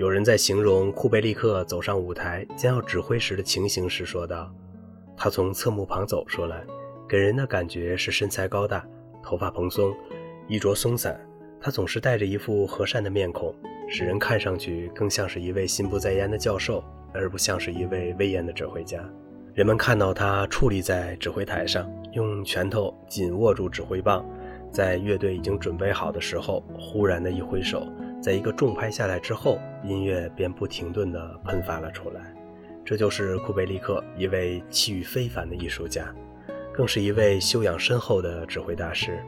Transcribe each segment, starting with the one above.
有人在形容库贝利克走上舞台将要指挥时的情形时说道：“他从侧幕旁走出来，给人的感觉是身材高大，头发蓬松，衣着松散。他总是带着一副和善的面孔，使人看上去更像是一位心不在焉的教授，而不像是一位威严的指挥家。人们看到他矗立在指挥台上，用拳头紧握住指挥棒，在乐队已经准备好的时候，忽然的一挥手。”在一个重拍下来之后，音乐便不停顿地喷发了出来。这就是库贝利克，一位气宇非凡的艺术家，更是一位修养深厚的指挥大师。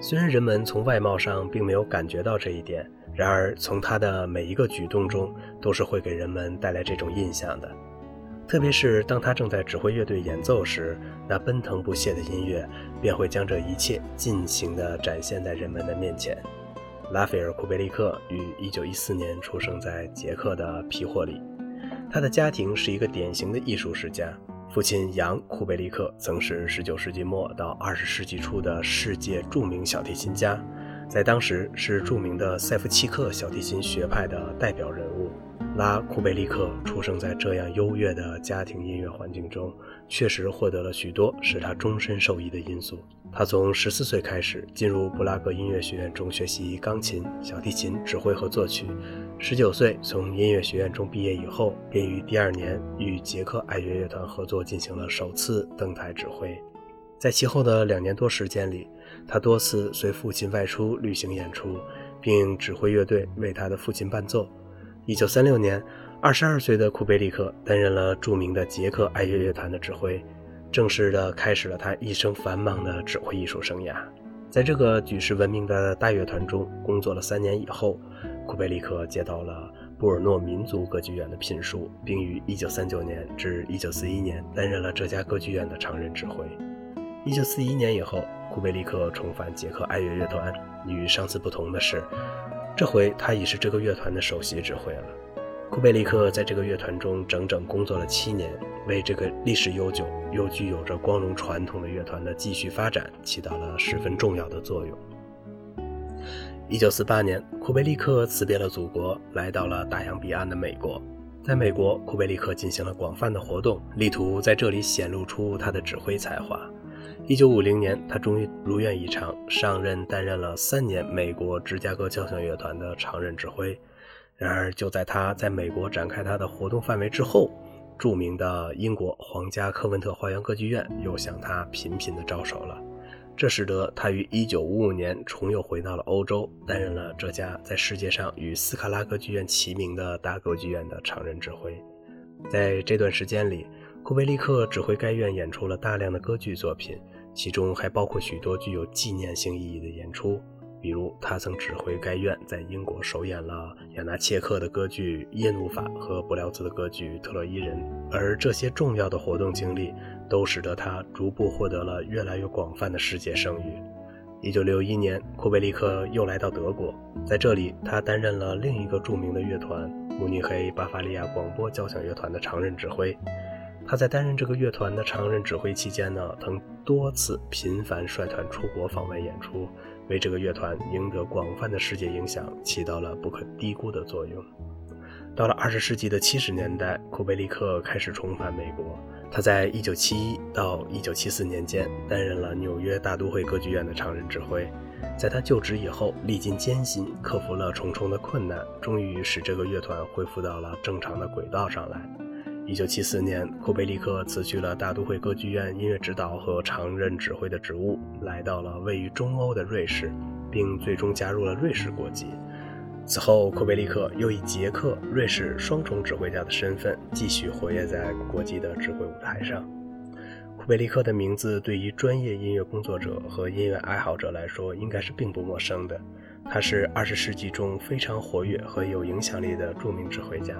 虽然人们从外貌上并没有感觉到这一点，然而从他的每一个举动中，都是会给人们带来这种印象的。特别是当他正在指挥乐队演奏时，那奔腾不懈的音乐便会将这一切尽情地展现在人们的面前。拉斐尔·库贝利克于1914年出生在捷克的皮霍里，他的家庭是一个典型的艺术世家。父亲杨·库贝利克曾是19世纪末到20世纪初的世界著名小提琴家，在当时是著名的塞夫契克小提琴学派的代表人物。拉·库贝利克出生在这样优越的家庭音乐环境中，确实获得了许多使他终身受益的因素。他从十四岁开始进入布拉格音乐学院中学习钢琴、小提琴指挥和作曲。十九岁从音乐学院中毕业以后，便于第二年与捷克爱乐乐团合作进行了首次登台指挥。在其后的两年多时间里，他多次随父亲外出旅行演出，并指挥乐队为他的父亲伴奏。一九三六年，二十二岁的库贝利克担任了著名的捷克爱乐乐团的指挥。正式的开始了他一生繁忙的指挥艺术生涯。在这个举世闻名的大乐团中工作了三年以后，库贝利克接到了布尔诺民族歌剧院的聘书，并于1939年至1941年担任了这家歌剧院的常任指挥。1941年以后，库贝利克重返捷克爱乐乐团。与上次不同的是，这回他已是这个乐团的首席指挥了。库贝利克在这个乐团中整整工作了七年，为这个历史悠久又具有着光荣传统的乐团的继续发展起到了十分重要的作用。一九四八年，库贝利克辞别了祖国，来到了大洋彼岸的美国。在美国，库贝利克进行了广泛的活动，力图在这里显露出他的指挥才华。一九五零年，他终于如愿以偿，上任担任了三年美国芝加哥交响乐团的常任指挥。然而，就在他在美国展开他的活动范围之后，著名的英国皇家科文特花园歌剧院又向他频频的招手了。这使得他于1955年重又回到了欧洲，担任了这家在世界上与斯卡拉歌剧院齐名的大歌剧院的常任指挥。在这段时间里，库贝利克指挥该院演出了大量的歌剧作品，其中还包括许多具有纪念性意义的演出。比如，他曾指挥该院在英国首演了亚纳切克的歌剧《耶努法》和布廖兹的歌剧《特洛伊人》，而这些重要的活动经历都使得他逐步获得了越来越广泛的世界声誉。1961年，库贝利克又来到德国，在这里，他担任了另一个著名的乐团——慕尼黑巴伐利亚广播交响乐团的常任指挥。他在担任这个乐团的常任指挥期间呢，曾多次频繁率团出国访问演出。为这个乐团赢得广泛的世界影响起到了不可低估的作用。到了二十世纪的七十年代，库贝利克开始重返美国。他在一九七一到一九七四年间担任了纽约大都会歌剧院的常任指挥。在他就职以后，历尽艰辛，克服了重重的困难，终于使这个乐团恢复到了正常的轨道上来。一九七四年，库贝利克辞去了大都会歌剧院音乐指导和常任指挥的职务，来到了位于中欧的瑞士，并最终加入了瑞士国籍。此后，库贝利克又以捷克、瑞士双重指挥家的身份继续活跃在国际的指挥舞台上。库贝利克的名字对于专业音乐工作者和音乐爱好者来说应该是并不陌生的。他是二十世纪中非常活跃和有影响力的著名指挥家。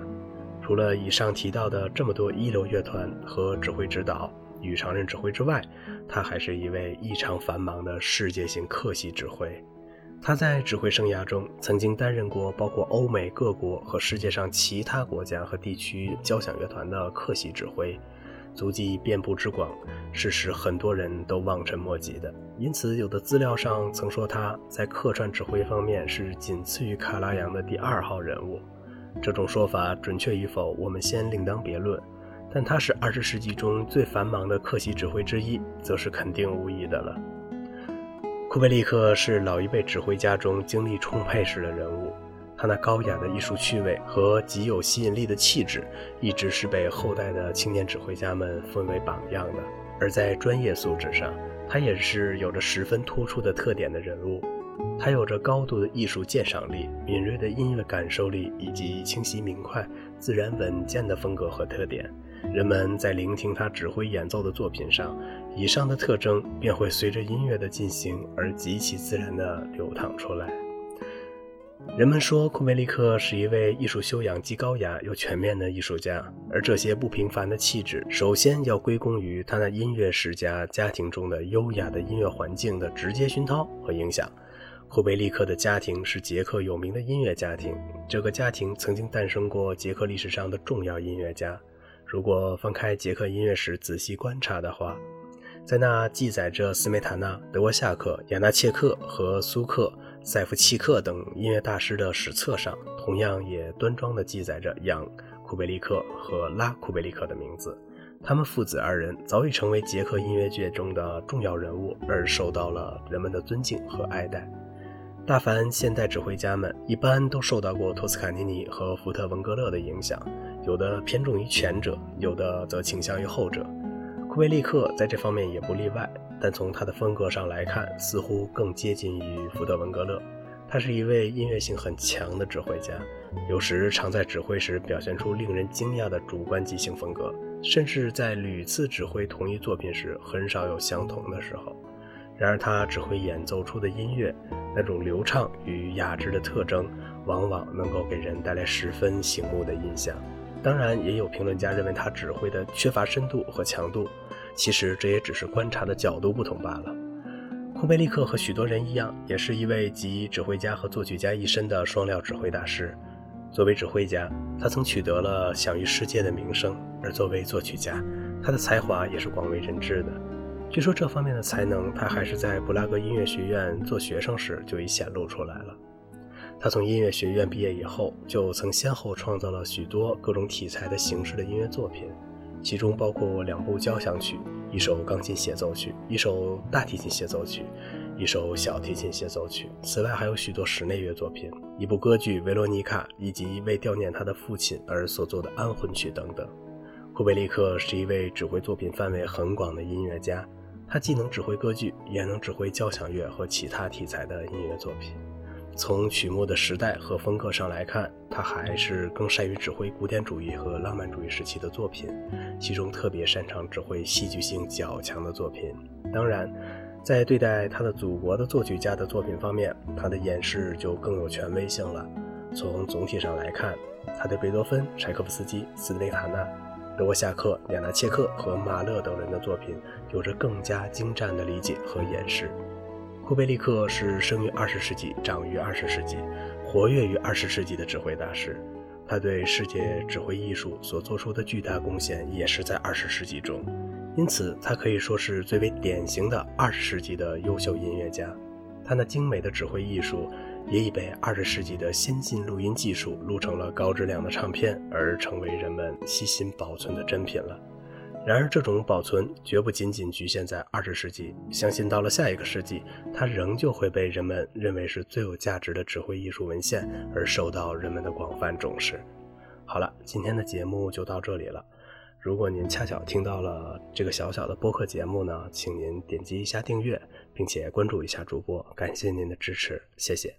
除了以上提到的这么多一流乐团和指挥指导与常任指挥之外，他还是一位异常繁忙的世界性客席指挥。他在指挥生涯中曾经担任过包括欧美各国和世界上其他国家和地区交响乐团的客席指挥，足迹遍布之广，是使很多人都望尘莫及的。因此，有的资料上曾说他在客串指挥方面是仅次于卡拉扬的第二号人物。这种说法准确与否，我们先另当别论。但他是二十世纪中最繁忙的客席指挥之一，则是肯定无疑的了。库贝利克是老一辈指挥家中精力充沛式的人物，他那高雅的艺术趣味和极有吸引力的气质，一直是被后代的青年指挥家们奉为榜样的。而在专业素质上，他也是有着十分突出的特点的人物。他有着高度的艺术鉴赏力、敏锐的音乐感受力以及清晰明快、自然稳健的风格和特点。人们在聆听他指挥演奏的作品上，以上的特征便会随着音乐的进行而极其自然地流淌出来。人们说库梅利克是一位艺术修养既高雅又全面的艺术家，而这些不平凡的气质，首先要归功于他那音乐世家家庭中的优雅的音乐环境的直接熏陶和影响。库贝利克的家庭是捷克有名的音乐家庭，这个家庭曾经诞生过捷克历史上的重要音乐家。如果翻开捷克音乐史仔细观察的话，在那记载着斯梅塔纳、德沃夏克、亚纳切克和苏克、塞夫契克等音乐大师的史册上，同样也端庄地记载着扬·库贝利克和拉·库贝利克的名字。他们父子二人早已成为捷克音乐界中的重要人物，而受到了人们的尊敬和爱戴。大凡现代指挥家们，一般都受到过托斯卡尼尼和福特文格勒的影响，有的偏重于前者，有的则倾向于后者。库贝利克在这方面也不例外，但从他的风格上来看，似乎更接近于福特文格勒。他是一位音乐性很强的指挥家，有时常在指挥时表现出令人惊讶的主观即兴风格，甚至在屡次指挥同一作品时，很少有相同的时候。然而，他指挥演奏出的音乐。那种流畅与雅致的特征，往往能够给人带来十分醒目的印象。当然，也有评论家认为他指挥的缺乏深度和强度。其实，这也只是观察的角度不同罢了。库贝利克和许多人一样，也是一位集指挥家和作曲家一身的双料指挥大师。作为指挥家，他曾取得了享誉世界的名声；而作为作曲家，他的才华也是广为人知的。据说这方面的才能，他还是在布拉格音乐学院做学生时就已显露出来了。他从音乐学院毕业以后，就曾先后创造了许多各种题材的形式的音乐作品，其中包括两部交响曲、一首钢琴协奏曲、一首大提琴协奏曲、一首小提琴协奏曲。此外，还有许多室内乐作品、一部歌剧《维罗妮卡》，以及为悼念他的父亲而所作的安魂曲等等。库贝利克是一位指挥作品范围很广的音乐家。他既能指挥歌剧，也能指挥交响乐和其他题材的音乐作品。从曲目的时代和风格上来看，他还是更善于指挥古典主义和浪漫主义时期的作品，其中特别擅长指挥戏剧性较强的作品。当然，在对待他的祖国的作曲家的作品方面，他的演示就更有权威性了。从总体上来看，他对贝多芬、柴可夫斯基、斯内塔纳。德沃夏克、亚纳切克和马勒等人的作品有着更加精湛的理解和演示。库贝利克是生于二十世纪、长于二十世纪、活跃于二十世纪的指挥大师。他对世界指挥艺术所做出的巨大贡献也是在二十世纪中，因此他可以说是最为典型的二十世纪的优秀音乐家。他那精美的指挥艺术。也已被二十世纪的先进录音技术录成了高质量的唱片，而成为人们悉心保存的珍品了。然而，这种保存绝不仅仅局限在二十世纪，相信到了下一个世纪，它仍旧会被人们认为是最有价值的指挥艺术文献，而受到人们的广泛重视。好了，今天的节目就到这里了。如果您恰巧听到了这个小小的播客节目呢，请您点击一下订阅，并且关注一下主播，感谢您的支持，谢谢。